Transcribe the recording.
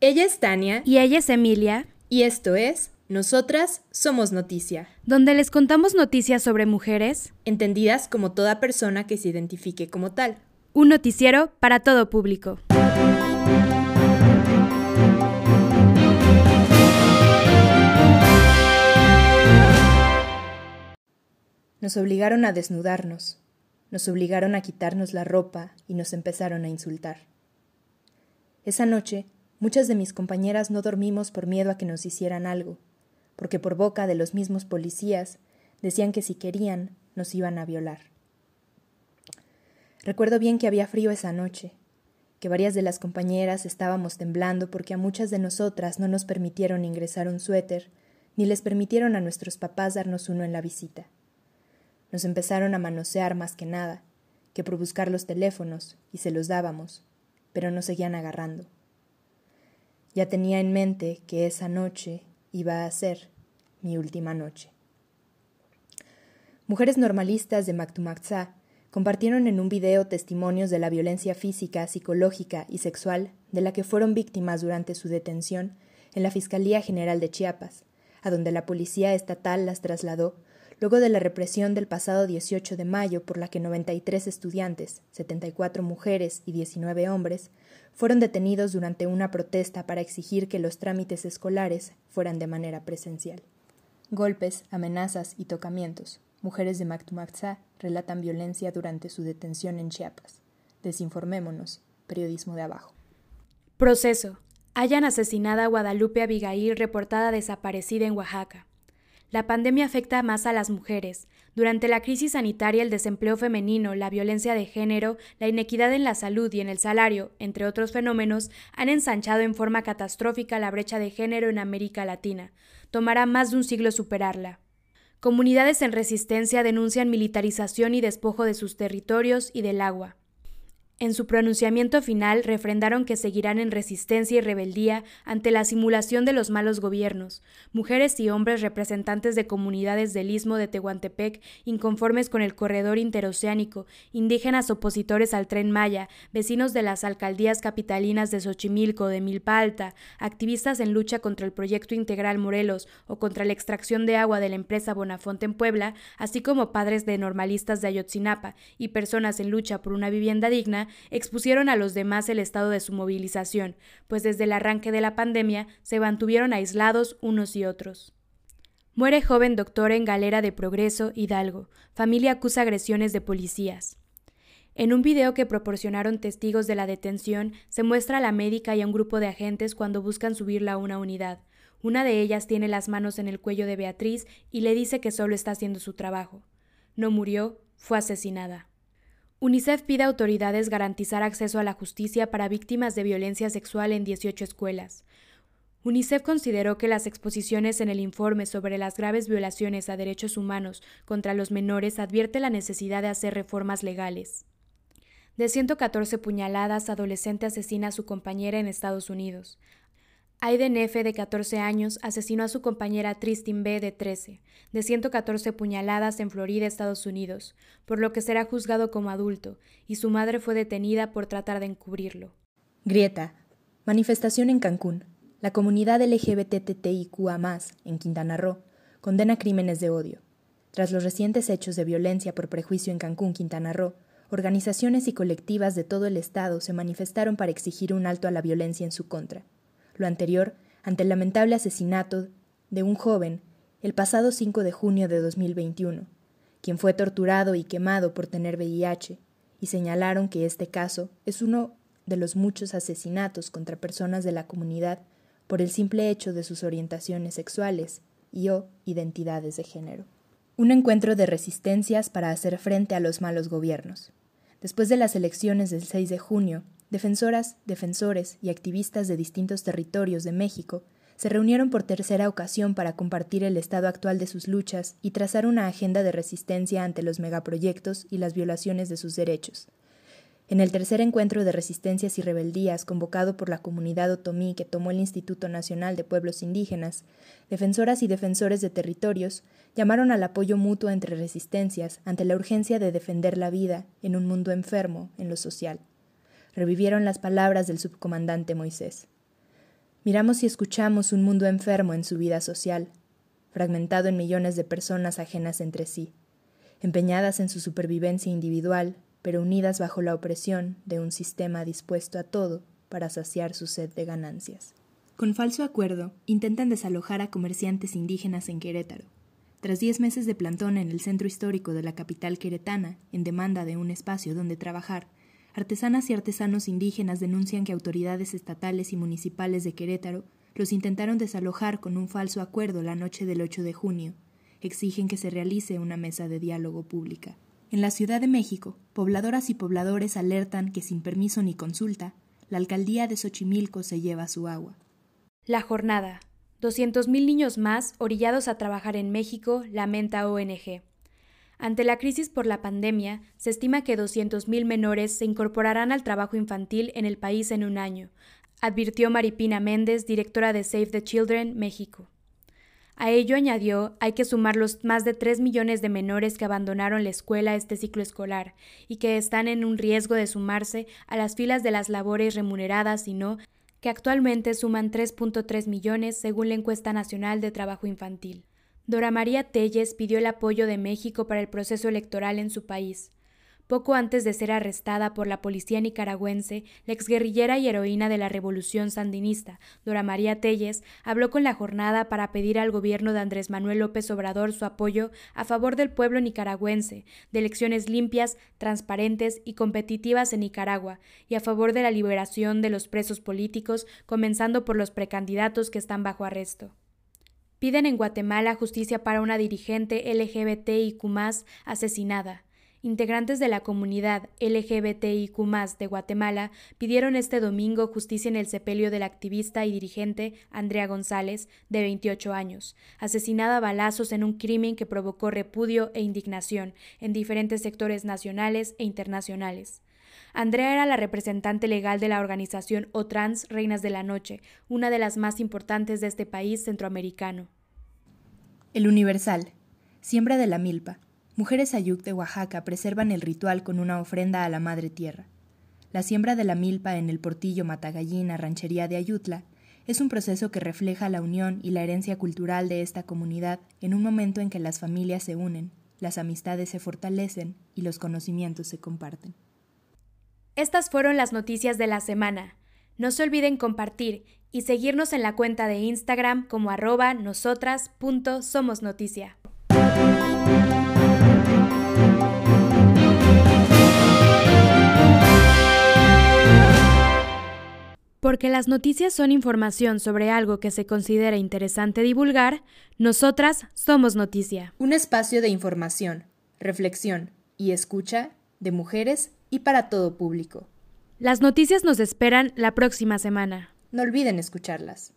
Ella es Tania Y ella es Emilia, y esto es Nosotras Somos Noticia, donde les contamos noticias sobre mujeres, entendidas como toda persona que se identifique como tal. un noticiero para todo público. Nos obligaron a desnudarnos, nos obligaron a quitarnos la ropa y nos empezaron a insultar. Esa noche, muchas de mis compañeras no dormimos por miedo a que nos hicieran algo, porque por boca de los mismos policías decían que si querían nos iban a violar. Recuerdo bien que había frío esa noche, que varias de las compañeras estábamos temblando porque a muchas de nosotras no nos permitieron ingresar un suéter, ni les permitieron a nuestros papás darnos uno en la visita. Nos empezaron a manosear más que nada, que por buscar los teléfonos, y se los dábamos, pero nos seguían agarrando. Ya tenía en mente que esa noche iba a ser mi última noche. Mujeres normalistas de Mactumaxá compartieron en un video testimonios de la violencia física, psicológica y sexual de la que fueron víctimas durante su detención en la Fiscalía General de Chiapas, a donde la Policía Estatal las trasladó luego de la represión del pasado 18 de mayo por la que 93 estudiantes, 74 mujeres y 19 hombres fueron detenidos durante una protesta para exigir que los trámites escolares fueran de manera presencial. Golpes, amenazas y tocamientos. Mujeres de Mactumaxá relatan violencia durante su detención en Chiapas. Desinformémonos. Periodismo de abajo. Proceso. Hayan asesinada a Guadalupe Abigail reportada desaparecida en Oaxaca. La pandemia afecta más a las mujeres. Durante la crisis sanitaria, el desempleo femenino, la violencia de género, la inequidad en la salud y en el salario, entre otros fenómenos, han ensanchado en forma catastrófica la brecha de género en América Latina. Tomará más de un siglo superarla. Comunidades en resistencia denuncian militarización y despojo de sus territorios y del agua. En su pronunciamiento final refrendaron que seguirán en resistencia y rebeldía ante la simulación de los malos gobiernos, mujeres y hombres representantes de comunidades del istmo de Tehuantepec inconformes con el corredor interoceánico, indígenas opositores al tren Maya, vecinos de las alcaldías capitalinas de Xochimilco, de Milpa Alta, activistas en lucha contra el proyecto integral Morelos o contra la extracción de agua de la empresa Bonafonte en Puebla, así como padres de normalistas de Ayotzinapa y personas en lucha por una vivienda digna, expusieron a los demás el estado de su movilización, pues desde el arranque de la pandemia se mantuvieron aislados unos y otros. Muere joven doctor en Galera de Progreso, Hidalgo. Familia acusa agresiones de policías. En un video que proporcionaron testigos de la detención, se muestra a la médica y a un grupo de agentes cuando buscan subirla a una unidad. Una de ellas tiene las manos en el cuello de Beatriz y le dice que solo está haciendo su trabajo. No murió, fue asesinada. UNICEF pide a autoridades garantizar acceso a la justicia para víctimas de violencia sexual en 18 escuelas. UNICEF consideró que las exposiciones en el informe sobre las graves violaciones a derechos humanos contra los menores advierte la necesidad de hacer reformas legales. De 114 puñaladas, adolescente asesina a su compañera en Estados Unidos. Aiden F., de 14 años, asesinó a su compañera Tristin B., de 13, de 114 puñaladas en Florida, Estados Unidos, por lo que será juzgado como adulto, y su madre fue detenida por tratar de encubrirlo. Grieta. Manifestación en Cancún. La comunidad LGBTTIQA, en Quintana Roo, condena crímenes de odio. Tras los recientes hechos de violencia por prejuicio en Cancún, Quintana Roo, organizaciones y colectivas de todo el Estado se manifestaron para exigir un alto a la violencia en su contra lo anterior ante el lamentable asesinato de un joven el pasado 5 de junio de 2021, quien fue torturado y quemado por tener VIH, y señalaron que este caso es uno de los muchos asesinatos contra personas de la comunidad por el simple hecho de sus orientaciones sexuales y o identidades de género. Un encuentro de resistencias para hacer frente a los malos gobiernos. Después de las elecciones del 6 de junio, Defensoras, defensores y activistas de distintos territorios de México se reunieron por tercera ocasión para compartir el estado actual de sus luchas y trazar una agenda de resistencia ante los megaproyectos y las violaciones de sus derechos. En el tercer encuentro de resistencias y rebeldías convocado por la comunidad otomí que tomó el Instituto Nacional de Pueblos Indígenas, defensoras y defensores de territorios llamaron al apoyo mutuo entre resistencias ante la urgencia de defender la vida en un mundo enfermo en lo social revivieron las palabras del subcomandante Moisés. Miramos y escuchamos un mundo enfermo en su vida social, fragmentado en millones de personas ajenas entre sí, empeñadas en su supervivencia individual, pero unidas bajo la opresión de un sistema dispuesto a todo para saciar su sed de ganancias. Con falso acuerdo, intentan desalojar a comerciantes indígenas en Querétaro. Tras diez meses de plantón en el centro histórico de la capital queretana, en demanda de un espacio donde trabajar, artesanas y artesanos indígenas denuncian que autoridades estatales y municipales de Querétaro los intentaron desalojar con un falso acuerdo la noche del 8 de junio. Exigen que se realice una mesa de diálogo pública. En la Ciudad de México, pobladoras y pobladores alertan que sin permiso ni consulta, la alcaldía de Xochimilco se lleva su agua. La jornada. 200.000 niños más orillados a trabajar en México, lamenta ONG. Ante la crisis por la pandemia, se estima que 200.000 menores se incorporarán al trabajo infantil en el país en un año, advirtió Maripina Méndez, directora de Save the Children, México. A ello añadió, hay que sumar los más de 3 millones de menores que abandonaron la escuela este ciclo escolar y que están en un riesgo de sumarse a las filas de las labores remuneradas y no que actualmente suman 3.3 millones según la encuesta nacional de trabajo infantil. Dora María Telles pidió el apoyo de México para el proceso electoral en su país. Poco antes de ser arrestada por la policía nicaragüense, la exguerrillera y heroína de la revolución sandinista, Dora María Telles, habló con la jornada para pedir al gobierno de Andrés Manuel López Obrador su apoyo a favor del pueblo nicaragüense, de elecciones limpias, transparentes y competitivas en Nicaragua, y a favor de la liberación de los presos políticos, comenzando por los precandidatos que están bajo arresto. Piden en Guatemala justicia para una dirigente LGBTIQ asesinada. Integrantes de la comunidad LGBTIQ de Guatemala pidieron este domingo justicia en el sepelio del activista y dirigente Andrea González, de 28 años, asesinada a balazos en un crimen que provocó repudio e indignación en diferentes sectores nacionales e internacionales. Andrea era la representante legal de la organización OTRANS Reinas de la Noche, una de las más importantes de este país centroamericano. El Universal. Siembra de la milpa. Mujeres Ayuk de Oaxaca preservan el ritual con una ofrenda a la Madre Tierra. La siembra de la milpa en el portillo Matagallina, ranchería de Ayutla, es un proceso que refleja la unión y la herencia cultural de esta comunidad en un momento en que las familias se unen, las amistades se fortalecen y los conocimientos se comparten. Estas fueron las noticias de la semana. No se olviden compartir y seguirnos en la cuenta de Instagram como arroba nosotras.somosnoticia. Porque las noticias son información sobre algo que se considera interesante divulgar, nosotras somos noticia. Un espacio de información, reflexión y escucha de mujeres y para todo público. Las noticias nos esperan la próxima semana. No olviden escucharlas.